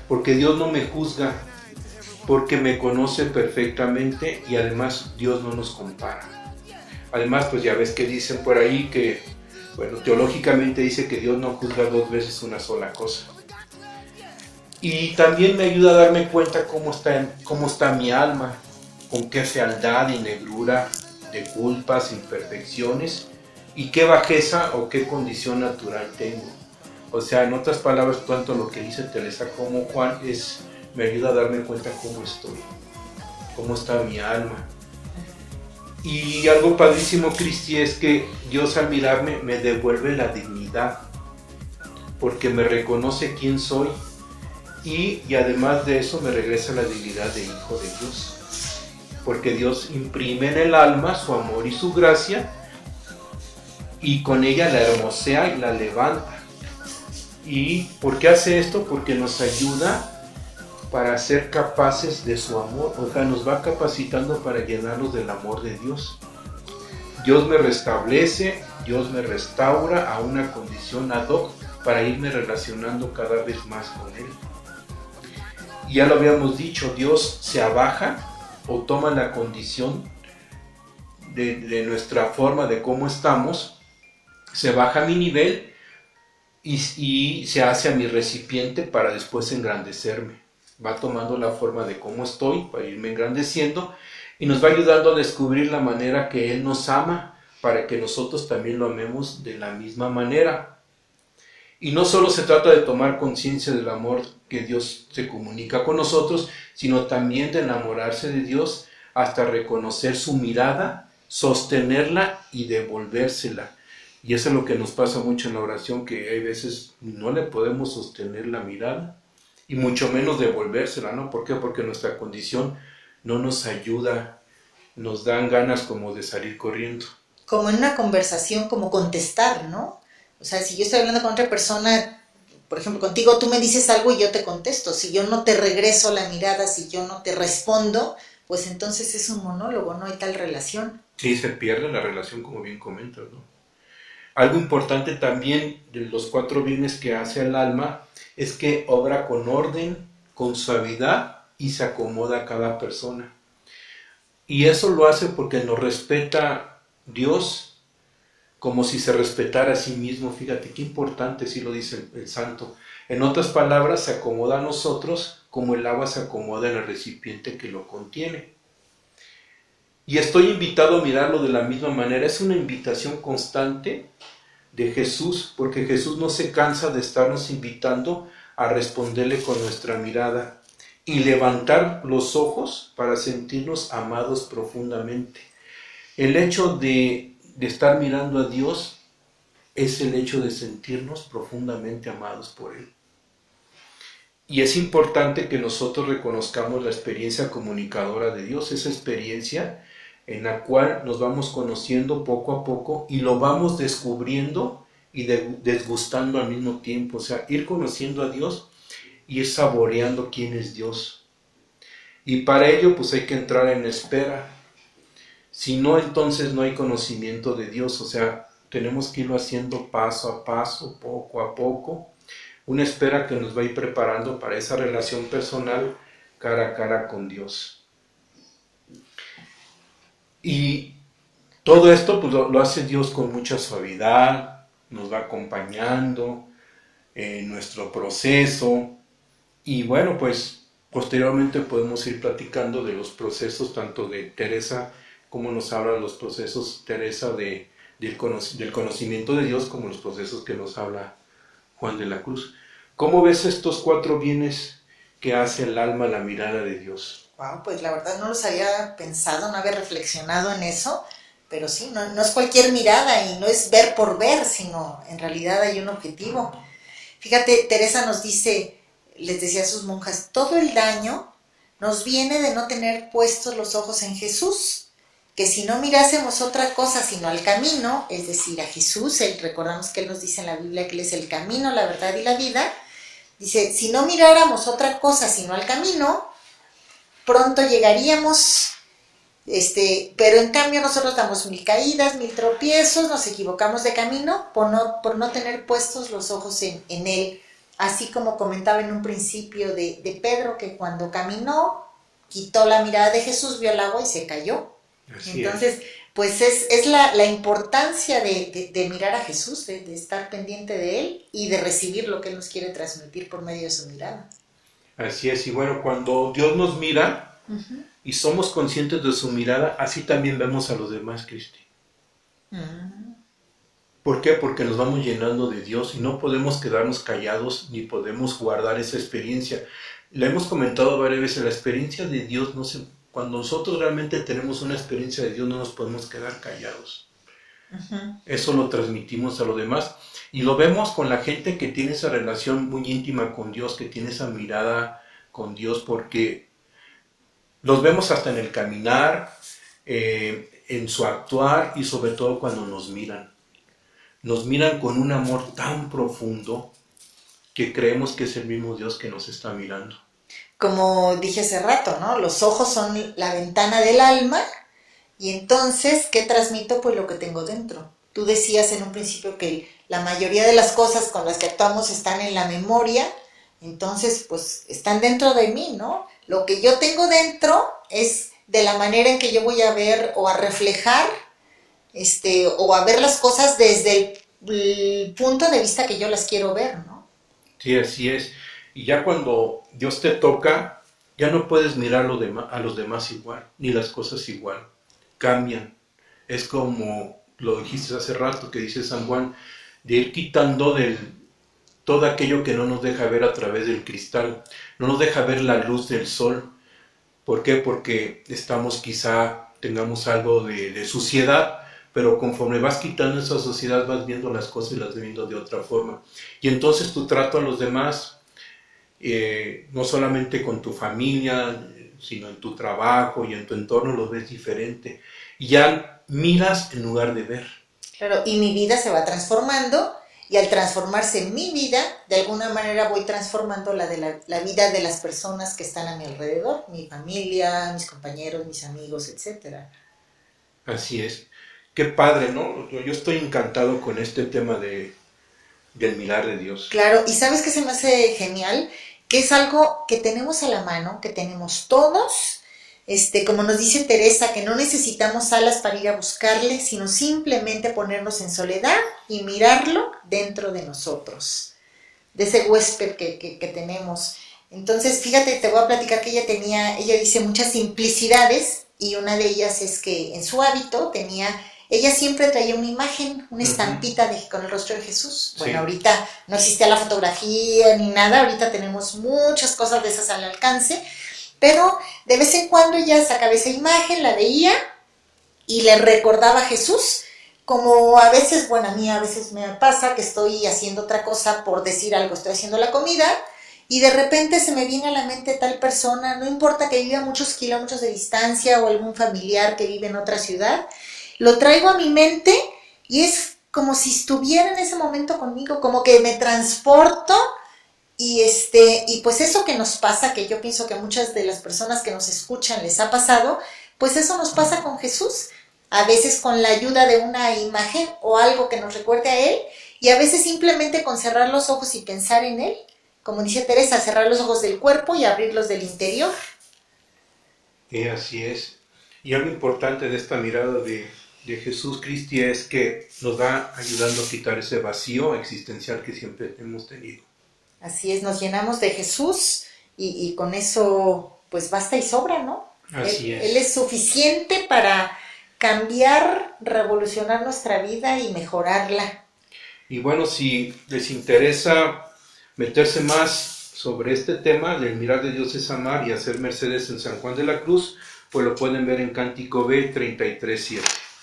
Porque Dios no me juzga, porque me conoce perfectamente y además Dios no nos compara. Además, pues ya ves que dicen por ahí que, bueno, teológicamente dice que Dios no juzga dos veces una sola cosa. Y también me ayuda a darme cuenta cómo está, cómo está mi alma, con qué fealdad y negrura de culpas, imperfecciones y qué bajeza o qué condición natural tengo. O sea, en otras palabras, tanto lo que dice Teresa como Juan es, me ayuda a darme cuenta cómo estoy, cómo está mi alma. Y algo padrísimo, Cristi, es que Dios al mirarme me devuelve la dignidad, porque me reconoce quién soy y, y además de eso me regresa la dignidad de hijo de Dios. Porque Dios imprime en el alma su amor y su gracia y con ella la hermosea y la levanta. ¿Y por qué hace esto? Porque nos ayuda para ser capaces de su amor, o sea, nos va capacitando para llenarnos del amor de Dios. Dios me restablece, Dios me restaura a una condición ad hoc para irme relacionando cada vez más con Él. Ya lo habíamos dicho, Dios se abaja o toma la condición de, nuestra forma de cómo estamos, se baja a mi nivel y se hace a mi recipiente para después engrandecerme. Va tomando la forma de cómo estoy para irme engrandeciendo y nos va ayudando a descubrir la manera que Él nos ama para que nosotros también lo amemos de la misma manera. Y no solo se trata de tomar conciencia del amor que Dios se comunica con nosotros, sino también de enamorarse de Dios hasta reconocer su mirada, sostenerla y devolvérsela. Y eso es lo que nos pasa mucho en la oración, que hay veces no le podemos sostener la mirada y mucho menos devolvérsela, ¿no? ¿Por qué? Porque nuestra condición no nos ayuda, nos dan ganas como de salir corriendo. Como en una conversación, como contestar, ¿no? O sea, si yo estoy hablando con otra persona, por ejemplo, contigo, tú me dices algo y yo te contesto. Si yo no te regreso la mirada, si yo no te respondo, pues entonces es un monólogo, no hay tal relación. Sí, se pierde la relación, como bien comentas, ¿no? Algo importante también de los cuatro bienes que hace el alma es que obra con orden, con suavidad y se acomoda a cada persona. Y eso lo hace porque nos respeta Dios como si se respetara a sí mismo. Fíjate qué importante, si lo dice el, el santo. En otras palabras, se acomoda a nosotros como el agua se acomoda en el recipiente que lo contiene. Y estoy invitado a mirarlo de la misma manera. Es una invitación constante de Jesús, porque Jesús no se cansa de estarnos invitando a responderle con nuestra mirada. y levantar los ojos para sentirnos amados profundamente. El hecho de, de estar mirando a Dios es el hecho de sentirnos profundamente amados por Él. Y es importante que nosotros reconozcamos la experiencia comunicadora de Dios, esa experiencia en la cual nos vamos conociendo poco a poco y lo vamos descubriendo y desgustando al mismo tiempo. O sea, ir conociendo a Dios y ir saboreando quién es Dios. Y para ello pues hay que entrar en espera. Si no, entonces no hay conocimiento de Dios. O sea, tenemos que irlo haciendo paso a paso, poco a poco. Una espera que nos va a ir preparando para esa relación personal cara a cara con Dios. Y todo esto pues, lo, hace Dios con mucha suavidad, nos va acompañando en nuestro proceso. Y bueno, pues posteriormente podemos ir platicando de los procesos tanto de Teresa, como nos habla los procesos Teresa de, del, conocimiento de Dios, como los procesos que nos habla Juan de la Cruz. ¿Cómo ves estos cuatro bienes que hace el alma la mirada de Dios? Wow, pues la verdad no los había pensado, no había reflexionado en eso, pero sí, no, es cualquier mirada y no es ver por ver, sino en realidad hay un objetivo. Fíjate, Teresa nos dice, les decía a sus monjas, todo el daño nos viene de no tener puestos los ojos en Jesús, que si no mirásemos otra cosa sino al camino, es decir, a Jesús, recordamos que Él nos dice en la Biblia que Él es el camino, la verdad y la vida, dice, si no miráramos otra cosa sino al camino, pronto llegaríamos, este, pero en cambio nosotros damos mil caídas, mil tropiezos, nos equivocamos de camino por no, por no tener puestos los ojos en, Él. Así como comentaba en un principio de, Pedro, que cuando caminó, quitó la mirada de Jesús, vio el agua y se cayó. Entonces, pues es, la, importancia de, mirar a Jesús, de, estar pendiente de Él y de recibir lo que Él nos quiere transmitir por medio de su mirada. Así es, y bueno, cuando Dios nos mira y somos conscientes de su mirada, así también vemos a los demás, Cristi. Mm. ¿Por qué? Porque nos vamos llenando de Dios y no podemos quedarnos callados ni podemos guardar esa experiencia. Le hemos comentado varias veces, la experiencia de Dios no se... Cuando nosotros realmente tenemos una experiencia de Dios no nos podemos quedar callados. Eso lo transmitimos a los demás y lo vemos con la gente que tiene esa relación muy íntima con Dios, que tiene esa mirada con Dios, porque los vemos hasta en el caminar, eh, en su actuar y sobre todo cuando nos miran. Nos miran con un amor tan profundo que creemos que es el mismo Dios que nos está mirando. Como dije hace rato, ¿no? Los ojos son la ventana del alma y entonces, ¿qué transmito? Pues lo que tengo dentro. Tú decías en un principio que la mayoría de las cosas con las que actuamos están en la memoria, entonces pues están dentro de mí, ¿no? Lo que yo tengo dentro es de la manera en que yo voy a ver o a reflejar este o a ver las cosas desde el, punto de vista que yo las quiero ver, ¿no? Sí, así es. Y ya cuando Dios te toca, ya no puedes mirar a los demás igual, ni las cosas igual. Cambian. Es como lo dijiste hace rato, que dice San Juan, de ir quitando del, todo aquello que no nos deja ver a través del cristal, no nos deja ver la luz del sol. ¿Por qué? Porque estamos quizá, tengamos algo de, suciedad, pero conforme vas quitando esa suciedad vas viendo las cosas y las viendo de otra forma. Y entonces tu trato a los demás, eh, no solamente con tu familia, sino en tu trabajo y en tu entorno, los ves diferente. Y ya miras en lugar de ver. Claro, y mi vida se va transformando y al transformarse mi vida, de alguna manera voy transformando la de la, vida de las personas que están a mi alrededor, mi familia, mis compañeros, mis amigos, etc. Así es. Qué padre, ¿no? Yo estoy encantado con este tema de, del mirar de Dios. Claro, y sabes que se me hace genial, que es algo que tenemos a la mano, que tenemos todos este, como nos dice Teresa, que no necesitamos alas para ir a buscarle, sino simplemente ponernos en soledad y mirarlo dentro de nosotros, de ese huésped que, tenemos. Entonces, fíjate, te voy a platicar que ella tenía, ella dice muchas simplicidades y una de ellas es que en su hábito tenía ella siempre traía una imagen, una estampita de, con el rostro de Jesús. Bueno, Sí. ahorita no existía la fotografía ni nada, ahorita tenemos muchas cosas de esas al alcance, pero de vez en cuando ella sacaba esa imagen, la veía y le recordaba a Jesús, como a veces, bueno, a mí a veces me pasa que estoy haciendo otra cosa por decir algo, estoy haciendo la comida y de repente se me viene a la mente tal persona, no importa que viva muchos kilómetros de distancia o algún familiar que vive en otra ciudad, lo traigo a mi mente y es como si estuviera en ese momento conmigo, como que me transporto y este y pues eso que nos pasa, que yo pienso que muchas de las personas que nos escuchan les ha pasado, pues eso nos pasa con Jesús, a veces con la ayuda de una imagen o algo que nos recuerde a él y a veces simplemente con cerrar los ojos y pensar en él, como dice Teresa, cerrar los ojos del cuerpo y abrirlos del interior. Así es. Y algo importante de esta mirada de, de Jesús Cristi es que nos va ayudando a quitar ese vacío existencial que siempre hemos tenido. Así es, nos llenamos de Jesús y, y con eso pues basta y sobra, ¿no? Así él, es. él es suficiente para cambiar, revolucionar nuestra vida y mejorarla. Y bueno, si les interesa meterse más sobre este tema del mirar de Dios es amar y hacer mercedes en San Juan de la Cruz, pues lo pueden ver en Cántico B 33.7.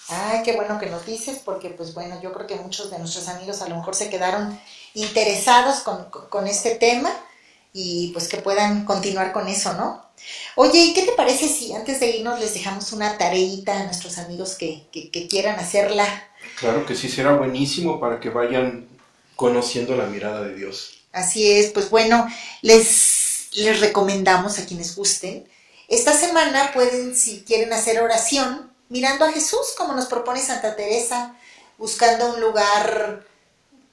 Ay, qué bueno que nos dices, porque pues bueno, yo creo que muchos de nuestros amigos a lo mejor se quedaron interesados con, con- este tema y pues que puedan continuar con eso, ¿no? Oye, ¿y qué te parece si antes de irnos les dejamos una tareita a nuestros amigos que, que- que quieran hacerla? Claro que sí, será buenísimo para que vayan conociendo la mirada de Dios. Así es, pues bueno, les, les recomendamos a quienes gusten. Esta semana pueden, si quieren hacer oración, mirando a Jesús, como nos propone Santa Teresa, buscando un lugar,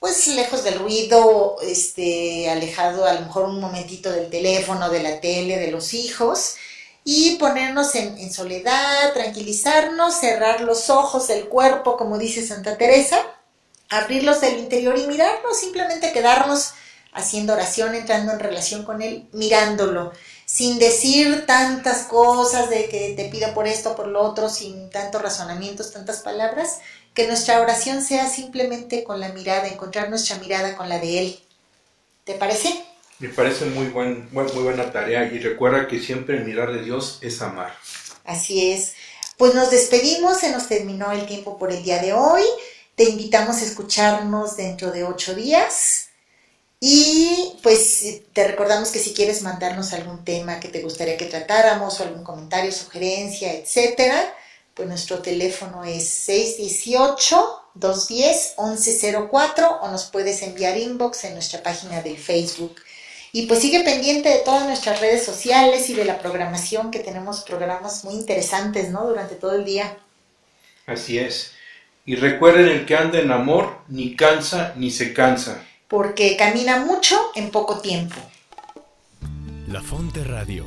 pues lejos del ruido, este, alejado a lo mejor un momentito del teléfono, de la tele, de los hijos, y ponernos en, soledad, tranquilizarnos, cerrar los ojos del cuerpo, como dice Santa Teresa, abrirlos del interior y mirarnos, simplemente quedarnos haciendo oración, entrando en relación con Él, mirándolo, sin decir tantas cosas de que te pida por esto, por lo otro, sin tantos razonamientos, tantas palabras, que nuestra oración sea simplemente con la mirada, encontrar nuestra mirada con la de Él. ¿Te parece? Me parece muy, buen, muy buena tarea y recuerda que siempre el mirar de Dios es amar. Así es. Pues nos despedimos, se nos terminó el tiempo por el día de hoy. Te invitamos a escucharnos dentro de ocho días. Y pues te recordamos que si quieres mandarnos algún tema que te gustaría que tratáramos o algún comentario, sugerencia, etcétera, pues nuestro teléfono es 618-210-1104 o nos puedes enviar inbox en nuestra página del Facebook. Y pues sigue pendiente de todas nuestras redes sociales y de la programación, que tenemos programas muy interesantes, ¿no? Durante todo el día. Así es. Y recuerden, el que anda en amor ni cansa ni se cansa. Porque camina mucho en poco tiempo. La Fonte Radio,